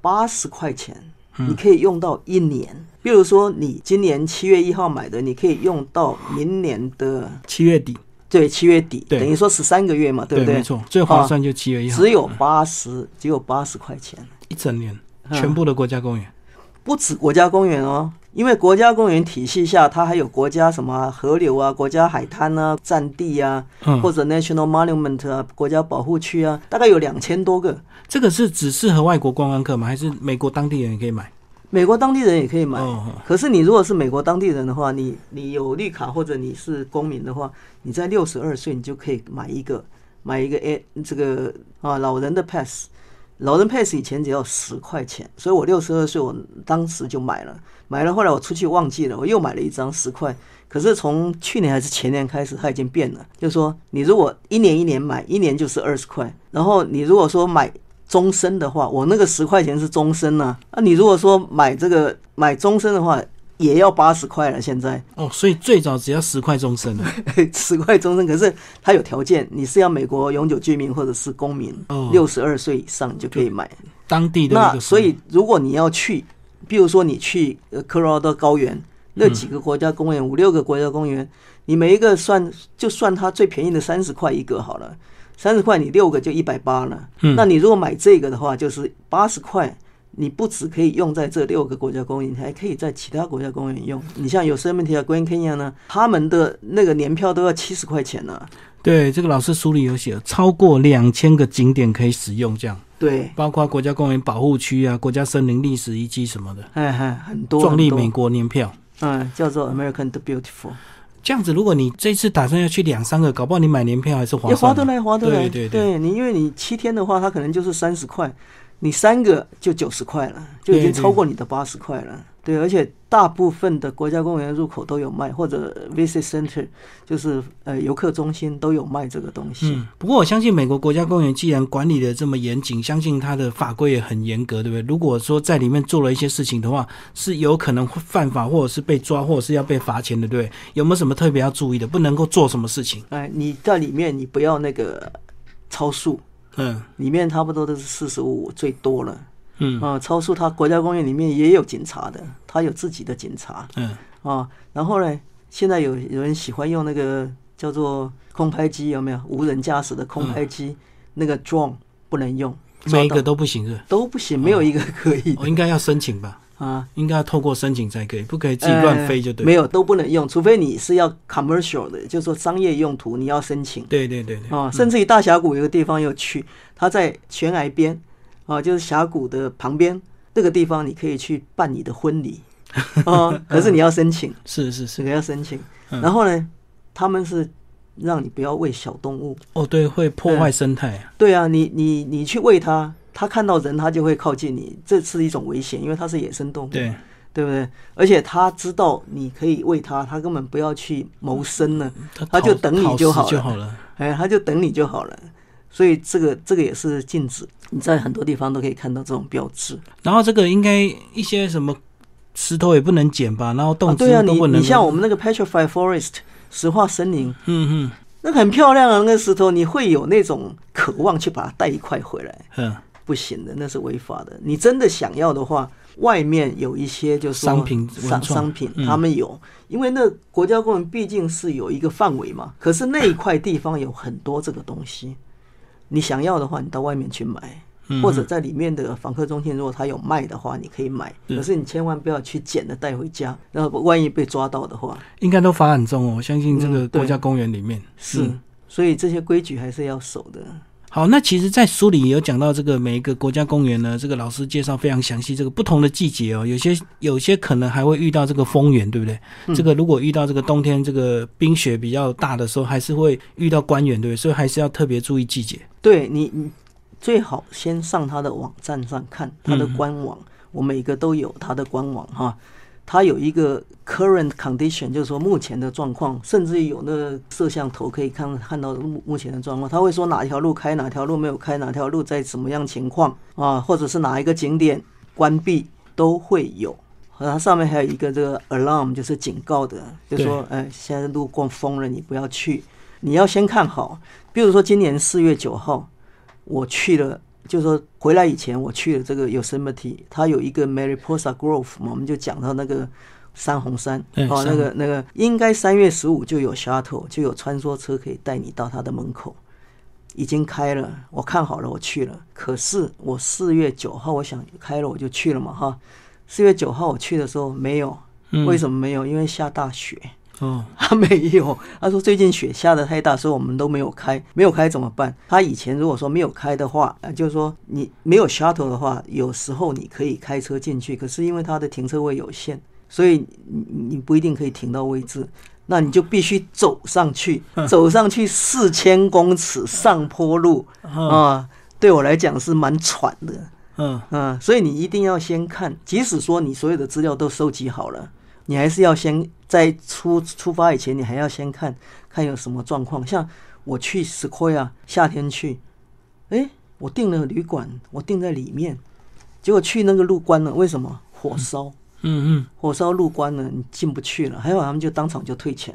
八十块钱，你可以用到一年。比如说你今年七月一号买的，你可以用到明年的七月底，对七月底，等于说十三个月嘛，对不对？没错，最划算就七月一号，只有八十，只有八十块钱。一整年，嗯全部的国家公园。不止国家公园哦，因为国家公园体系下，它还有国家什么啊河流啊、国家海滩啊、占地啊，嗯或者 national monument 啊、国家保护区啊，大概有两千多个。这个是只适合外国观光客吗？还是美国当地人也可以买？美国当地人也可以买，可是你如果是美国当地人的话，你你有绿卡或者你是公民的话，你在六十二岁你就可以买一个买一个 A 这个啊老人的 pass，老人 pass 以前只要十块钱，所以我六十二岁我当时就买了，买了后来我出去忘记了，我又买了一张十块。可是从去年还是前年开始，它已经变了，就是说你如果一年一年买，一年就是二十块，然后你如果说买终身的话，我那个十块钱是终身呢、啊。你如果说买这个买终身的话，也要八十块了。现在哦，所以最早只要十块终身了。十块终身，可是它有条件，你是要美国永久居民或者是公民哦，六十二岁以上你就可以买。当地的那个所以如果你要去，比如说你去呃科罗拉多高原那几个国家公园，五六个国家公园，你每一个算就算它最便宜的三十块一个好了。三十块你六个就一百八了。嗯那你如果买这个的话，就是八十块。你不只可以用在这六个国家公园，你还可以在其他国家公园用。你像有 Yosemite 啊、Grand Canyon 呢，他们的那个年票都要七十块钱呢、对，这个老师书里有写，超过两千个景点可以使用，这样对，包括国家公园保护区啊、国家森林历史遗迹什么的，哎哎，很多壮丽美国年票。嗯，叫做 American the Beautiful，这样子，如果你这次打算要去两三个，搞不好你买年票还是划。划得来，划得来。对对对你因为你七天的话，它可能就是三十块，你三个就九十块了，就已经超过你的八十块了。对，而且大部分的国家公园入口都有卖，或者 visit center 就是呃游客中心都有卖这个东西。嗯，不过我相信美国国家公园既然管理的这么严谨，相信它的法规也很严格，对不对？如果说在里面做了一些事情的话，是有可能会犯法，或者是被抓，或者是要被罚钱的，对不对？有没有什么特别要注意的？不能够做什么事情？哎，你在里面你不要那个超速，嗯里面差不多都是四十五最多了。嗯啊、超速它国家公园里面也有警察的，它有自己的警察。嗯，啊，然后呢，现在有有人喜欢用那个叫做空拍机，有没有无人驾驶的空拍机？那个 drone 不能用，每一个都不行是都不行，没有一个可以？我应该要申请吧？啊，应该要透过申请才可以，不可以自己乱飞就对。呃没有都不能用，除非你是要 commercial 的，就是说商业用途，你要申请对对对对，啊。甚至于大峡谷有个地方有去，它在悬崖边啊，就是峡谷的旁边那个地方，你可以去办你的婚礼啊，可是你要申请。是是是这，个要申请。嗯然后呢，他们是让你不要喂小动物。哦对，会破坏生态啊。对啊，你你你去喂它，它看到人它就会靠近你，这是一种危险，因为它是野生动物，对，对不对？而且他知道你可以喂它，他根本不要去谋生了，他他就等你就好了就好了。哎，他就等你就好了。所以这个这个也是禁止，你在很多地方都可以看到这种标志。然后这个应该一些什么石头也不能捡吧，然后啊，动植对啊，你物都不能。你像我们那个 petrified forest 石化森林，嗯那很漂亮啊，那个石头你会有那种渴望去把它带一块回来。嗯嗯，不行的，那是违法的。你真的想要的话，外面有一些就是商品商商品，嗯他们有，因为那国家公园毕竟是有一个范围嘛。可是那一块地方有很多这个东西，你想要的话，你到外面去买。嗯或者在里面的访客中心，如果他有卖的话，你可以买。可是你千万不要去捡了带回家，然后万一被抓到的话，应该都罚很重哦。我相信这个国家公园里面是。嗯所以这些规矩还是要守的。好，那其实，在书里也有讲到这个每一个国家公园呢，这个老师介绍非常详细。这个不同的季节哦，有些有些可能还会遇到这个风源，对不对？嗯这个如果遇到这个冬天这个冰雪比较大的时候，还是会遇到官员，对不对？所以还是要特别注意季节。对你，你最好先上他的网站上看他的官网，我每个都有他的官网哈。它有一个 current condition，就是说目前的状况，甚至于有那个摄像头可以看看到目目前的状况。他会说哪条路开，哪条路没有开，哪条路在什么样情况啊，或者是哪一个景点关闭都会有。和它上面还有一个这个 alarm，就是警告的，就说，哎，现在路过封了，你不要去。你要先看好，比如说今年四月九号，我去了，就是说回来以前我去了这个 Yosemite，它有一个 Mariposa Grove 嘛，我们就讲到那个山红山哦，那个那个应该三月十五就有 shuttle，就有穿梭车可以带你到它的门口，已经开了，我看好了，我去了。可是我四月九号我想开了我就去了嘛哈，四月九号我去的时候没有，嗯为什么没有？因为下大雪。哦，他没有，他说最近雪下的太大，所以我们都没有开。没有开怎么办？他以前如果说没有开的话，呃，就是说你没有 shuttle 的话，有时候你可以开车进去，可是因为它的停车位有限，所以你你不一定可以停到位置，那你就必须走上去，走上去四千公尺上坡路啊，对我来讲是蛮喘的。嗯，嗯，所以你一定要先看，即使说你所有的资料都收集好了，你还是要先在出出发以前，你还要先看看有什么状况。像我去 Sequoia 夏天去，哎，我订了旅馆，我订在里面，结果去那个路关了，为什么？火烧，嗯嗯，火烧路关了，你进不去了。还有他们就当场就退钱。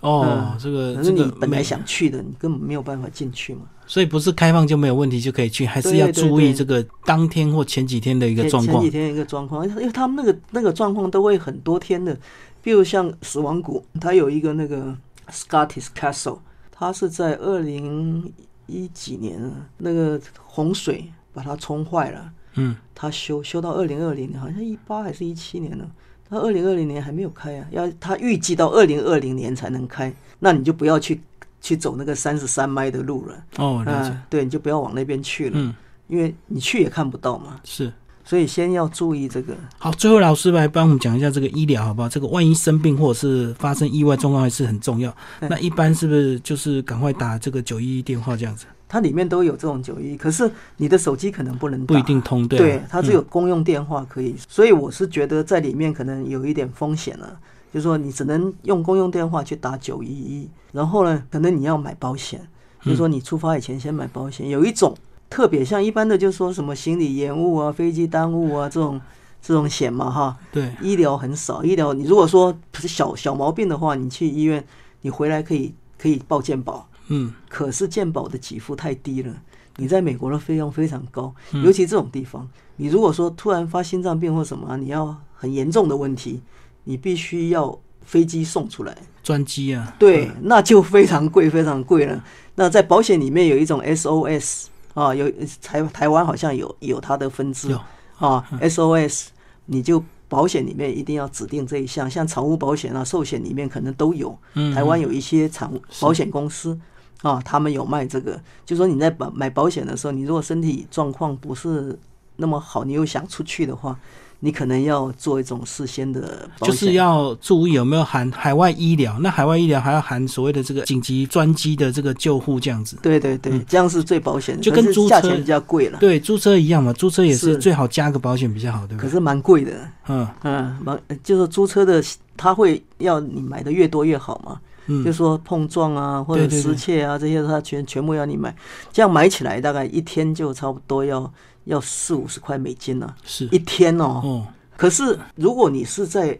哦嗯，这个可是你本来想去的，你根本没有办法进去嘛。所以不是开放就没有问题就可以去，还是要注意这个当天或前几天的一个状况前前几。天一个状况，因为他们那个那个状况都会很多天的，比如像死亡谷，它有一个那个 Scottish Castle，它是在二零一几年了，那个洪水把它冲坏了，嗯，它修修到二零二零年，好像一八还是一七年呢？他二零二零年还没有开啊，要他预计到二零二零年才能开，那你就不要去去走那个三十三迈的路了，哦，了解，嗯，对，你就不要往那边去了，嗯，因为你去也看不到嘛，是。所以先要注意这个。好，最后老师来帮我们讲一下这个医疗好不好？这个万一生病或者是发生意外状况还是很重要。嗯那一般是不是就是赶快打这个九一一电话这样子？它里面都有这种九一，可是你的手机可能不能打不一定通，对啊对，它只有公用电话可以，所以我是觉得在里面可能有一点风险了，就是说你只能用公用电话去打九一一，然后呢，可能你要买保险，就是说你出发以前先买保险。有一种特别像一般的，就是说什么行李延误啊、飞机耽误啊这种这种险嘛，哈，对，医疗很少。医疗你如果说小小毛病的话，你去医院，你回来可以可以报健保，嗯，可是健保的给付太低了，你在美国的费用非常高，尤其这种地方，你如果说突然发心脏病或什么啊，你要很严重的问题，你必须要飞机送出来，专机啊，对，那就非常贵，非常贵了。那在保险里面有一种 SOS 啊，有台台湾好像有有它的分支。有。啊，SOS 你就保险里面一定要指定这一项，像产物保险啊、寿险里面可能都有。嗯，台湾有一些产物保险公司啊，他们有卖这个，就说你在保买保险的时候，你如果身体状况不是那么好，你又想出去的话，你可能要做一种事先的，就是要注意有没有含海外医疗。那海外医疗还要含所谓的这个紧急专机的这个救护这样子。对对对，这样是最保险的，就跟租车价钱比较贵了，对，租车一样嘛，租车也是是最好加个保险比较好，对不对？可是蛮贵的，嗯嗯，蛮就是租车的，他会要你买的越多越好嘛。就嗯，说碰撞啊，或者失窃啊，这些他全全部要你买，这样买起来大概一天就差不多要要四五十块美金呢、是。一天哦。哦，可是如果你是在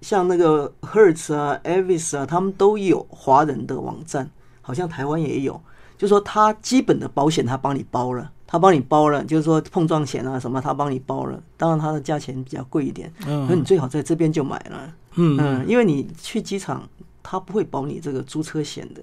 像那个 Hertz 啊、Avis 啊，他们都有华人的网站，好像台湾也有，就说他基本的保险他帮你包了，他帮你包了，就是说碰撞险啊什么他帮你包了，当然他的价钱比较贵一点，嗯。那你最好在这边就买了。嗯。嗯，因为你去机场，他不会保你这个租车险的，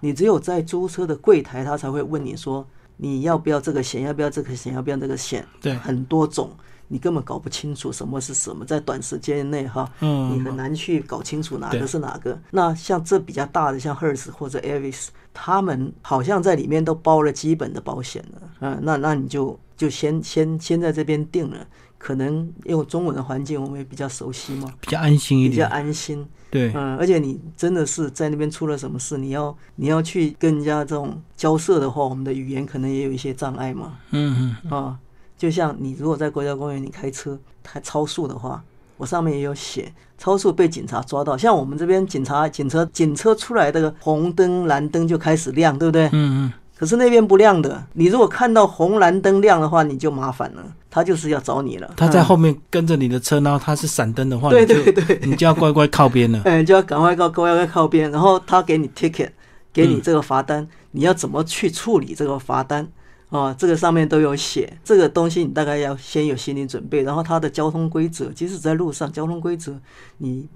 你只有在租车的柜台，他才会问你说你要不要这个险，要不要这个险，要不要这个险，对，很多种，你根本搞不清楚什么是什么，在短时间内哈，嗯你很难去搞清楚哪对个是哪个。那像这比较大的，像 Hertz 或者 Avis，他们好像在里面都包了基本的保险了，嗯，那那你就就先先先在这边定了。可能用中文的环境，我们也比较熟悉嘛，比较安心一点比较。安心。对，嗯，而且你真的是在那边出了什么事，你要你要去跟人家这种交涉的话，我们的语言可能也有一些障碍嘛。嗯嗯，啊，就像你如果在国家公园你开车开超速的话，我上面也有写，超速被警察抓到，像我们这边警察警车警车出来的红灯蓝灯就开始亮，对不对？嗯嗯，可是那边不亮的，你如果看到红蓝灯亮的话，你就麻烦了，他就是要找你了。嗯他在后面跟着你的车，然后他是闪灯的话，对对对，你就要乖乖靠边了。哎，就要赶快告乖乖靠边，然后他给你 ticket，给你这个罚单，你要怎么去处理这个罚单啊？这个上面都有写，这个东西你大概要先有心理准备，然后它的交通规则，即使在路上交通规则，你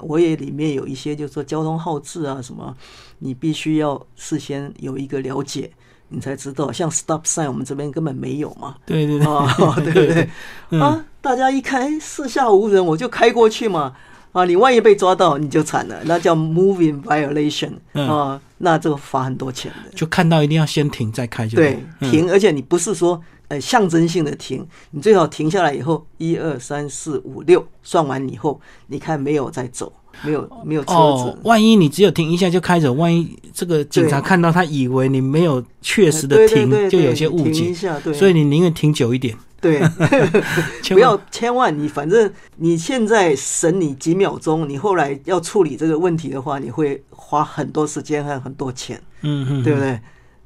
我也里面有一些，就是说交通号志啊什么，你必须要事先有一个了解。你才知道，像 stop sign 我们这边根本没有嘛，对对对，啊，对不对？嗯啊，大家一看，哎，四下无人，我就开过去嘛。啊，你万一被抓到，你就惨了，那叫 moving violation 嗯啊，那这个罚很多钱的。就看到一定要先停再开就对，嗯。停，而且你不是说呃象征性的停，你最好停下来以后，一二三四五六，算完以后，你看没有再走，没有没有车哦子，，万一你只有停一下就开走，万一这个警察看到他以为你没有确实的停，就有些误解，所以你宁愿停久一点，对。不要，千万你反正你现在省你几秒钟，你后来要处理这个问题的话，你会花很多时间和很多钱，嗯嗯，对不对？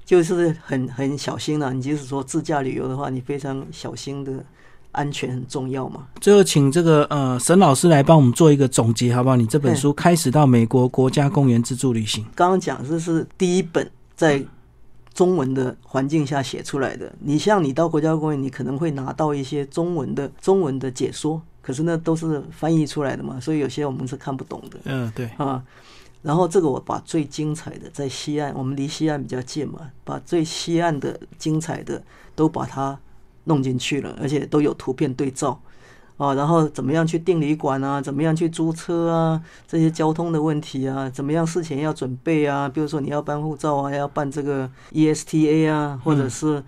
就是很很小心了、你即使说自驾旅游的话，你非常小心的，安全很重要嘛。最后，请这个呃沈老师来帮我们做一个总结，好不好？你这本书开始到美国国家公园自助旅行，刚刚讲这是第一本在中文的环境下写出来的。你像你到国家公园，你可能会拿到一些中文的中文的解说，可是那都是翻译出来的嘛，所以有些我们是看不懂的。嗯、对，啊然后这个我把最精彩的在西岸，我们离西岸比较近嘛，把最西岸的精彩的都把它弄进去了，而且都有图片对照。啊，然后怎么样去订旅馆啊？怎么样去租车啊？这些交通的问题啊，怎么样事前要准备啊？比如说你要办护照啊，要办这个 ESTA 啊，或者是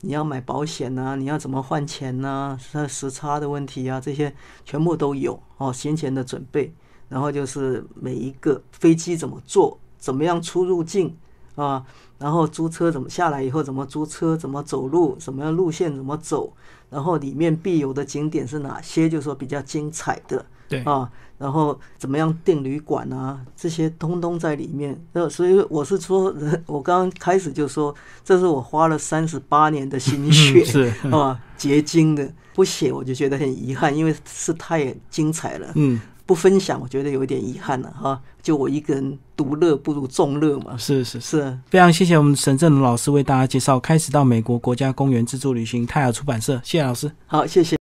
你要买保险啊，你要怎么换钱呐？它时差的问题啊，这些全部都有哦。先前的准备，然后就是每一个飞机怎么坐，怎么样出入境啊？然后租车怎么下来以后怎么租车，怎么走路，什么样路线怎么走？然后里面必有的景点是哪些？就是说比较精彩的，对啊，然后怎么样订旅馆啊？这些通通在里面。那所以我是说，我刚刚开始就说，这是我花了三十八年的心血，是啊，结晶的。不写我就觉得很遗憾，因为是太精彩了。嗯。不分享，我觉得有一点遗憾了哈。就我一个人独乐不如众乐嘛。是是是，非常谢谢我们沈振龙老师为大家介绍《开始到美国国家公园自助旅行》，泰尔出版社，谢谢老师。好，谢谢。